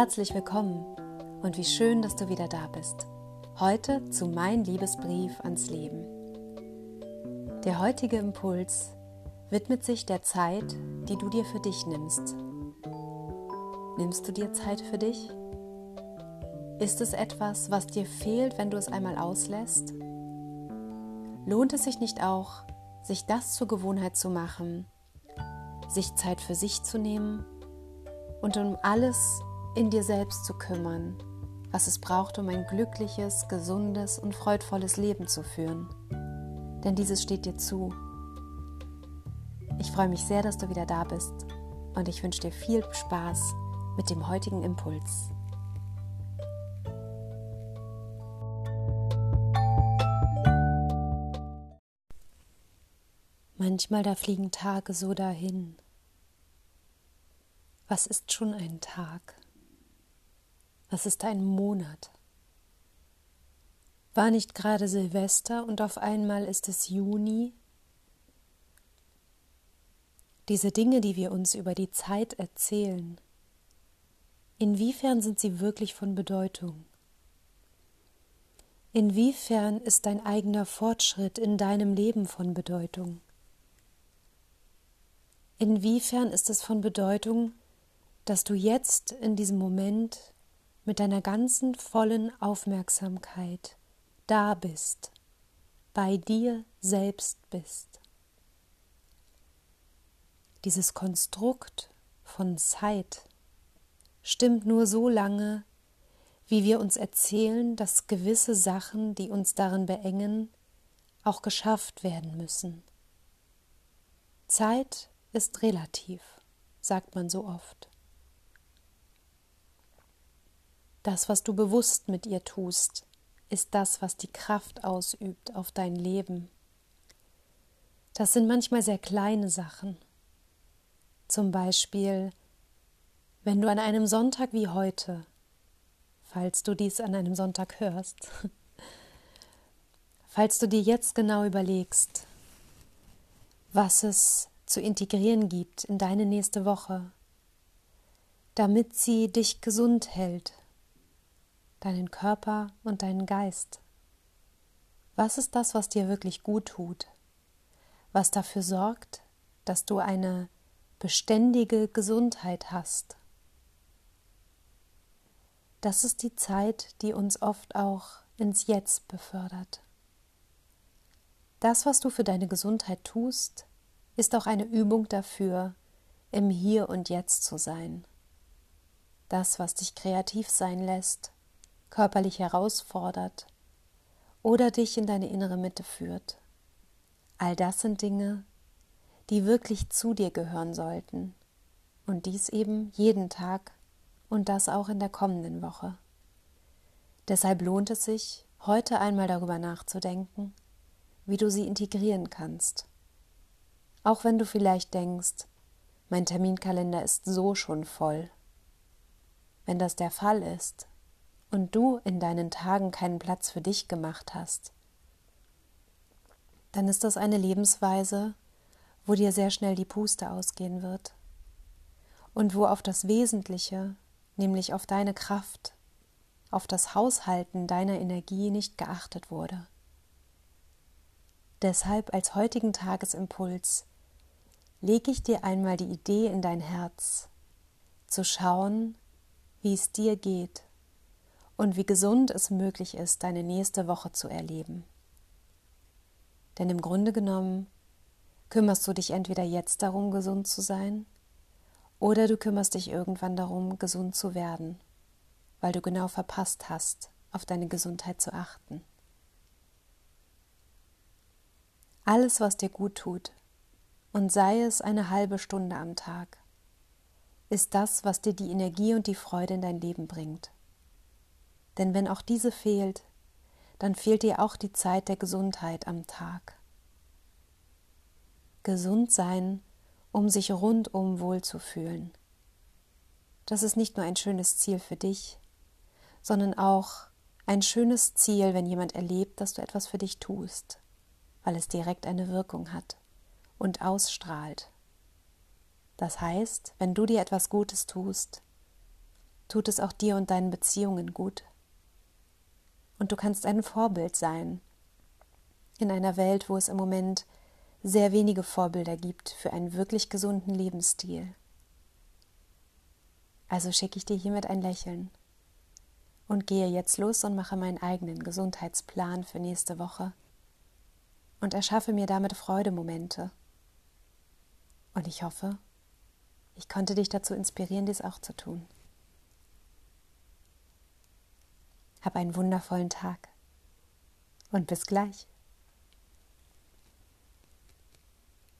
Herzlich willkommen und wie schön, dass du wieder da bist. Heute zu Mein Liebesbrief ans Leben. Der heutige Impuls widmet sich der Zeit, die du dir für dich nimmst. Nimmst du dir Zeit für dich? Ist es etwas, was dir fehlt, wenn du es einmal auslässt? Lohnt es sich nicht auch, sich das zur Gewohnheit zu machen, sich Zeit für sich zu nehmen und um alles in dir selbst zu kümmern, was es braucht, um ein glückliches, gesundes und freudvolles Leben zu führen. Denn dieses steht dir zu. Ich freue mich sehr, dass du wieder da bist und ich wünsche dir viel Spaß mit dem heutigen Impuls. Manchmal da fliegen Tage so dahin. Was ist schon ein Tag? Was ist ein Monat? War nicht gerade Silvester und auf einmal ist es Juni? Diese Dinge, die wir uns über die Zeit erzählen, inwiefern sind sie wirklich von Bedeutung? Inwiefern ist dein eigener Fortschritt in deinem Leben von Bedeutung? Inwiefern ist es von Bedeutung, dass du jetzt in diesem Moment mit deiner ganzen vollen Aufmerksamkeit da bist, bei dir selbst bist. Dieses Konstrukt von Zeit stimmt nur so lange, wie wir uns erzählen, dass gewisse Sachen, die uns darin beengen, auch geschafft werden müssen. Zeit ist relativ, sagt man so oft. Das, was du bewusst mit ihr tust, ist das, was die Kraft ausübt auf dein Leben. Das sind manchmal sehr kleine Sachen. Zum Beispiel, wenn du an einem Sonntag wie heute, falls du dies an einem Sonntag hörst, falls du dir jetzt genau überlegst, was es zu integrieren gibt in deine nächste Woche, damit sie dich gesund hält, deinen Körper und deinen Geist. Was ist das, was dir wirklich gut tut? Was dafür sorgt, dass du eine beständige Gesundheit hast? Das ist die Zeit, die uns oft auch ins Jetzt befördert. Das, was du für deine Gesundheit tust, ist auch eine Übung dafür, im Hier und Jetzt zu sein. Das, was dich kreativ sein lässt, körperlich herausfordert oder dich in deine innere Mitte führt. All das sind Dinge, die wirklich zu dir gehören sollten und dies eben jeden Tag und das auch in der kommenden Woche. Deshalb lohnt es sich, heute einmal darüber nachzudenken, wie du sie integrieren kannst. Auch wenn du vielleicht denkst, mein Terminkalender ist so schon voll. Wenn das der Fall ist, und du in deinen Tagen keinen Platz für dich gemacht hast, dann ist das eine Lebensweise, wo dir sehr schnell die Puste ausgehen wird und wo auf das Wesentliche, nämlich auf deine Kraft, auf das Haushalten deiner Energie nicht geachtet wurde. Deshalb als heutigen Tagesimpuls lege ich dir einmal die Idee in dein Herz, zu schauen, wie es dir geht und wie gesund es möglich ist, deine nächste Woche zu erleben. Denn im Grunde genommen kümmerst du dich entweder jetzt darum, gesund zu sein, oder du kümmerst dich irgendwann darum, gesund zu werden, weil du genau verpasst hast, auf deine Gesundheit zu achten. Alles, was dir gut tut, und sei es eine halbe Stunde am Tag, ist das, was dir die Energie und die Freude in dein Leben bringt. Denn wenn auch diese fehlt, dann fehlt dir auch die Zeit der Gesundheit am Tag. Gesund sein, um sich rundum wohlzufühlen. Das ist nicht nur ein schönes Ziel für dich, sondern auch ein schönes Ziel, wenn jemand erlebt, dass du etwas für dich tust, weil es direkt eine Wirkung hat und ausstrahlt. Das heißt, wenn du dir etwas Gutes tust, tut es auch dir und deinen Beziehungen gut. Und du kannst ein Vorbild sein in einer Welt, wo es im Moment sehr wenige Vorbilder gibt für einen wirklich gesunden Lebensstil. Also schicke ich dir hiermit ein Lächeln und gehe jetzt los und mache meinen eigenen Gesundheitsplan für nächste Woche und erschaffe mir damit Freudemomente. Und ich hoffe, ich konnte dich dazu inspirieren, dies auch zu tun. Hab einen wundervollen Tag und bis gleich.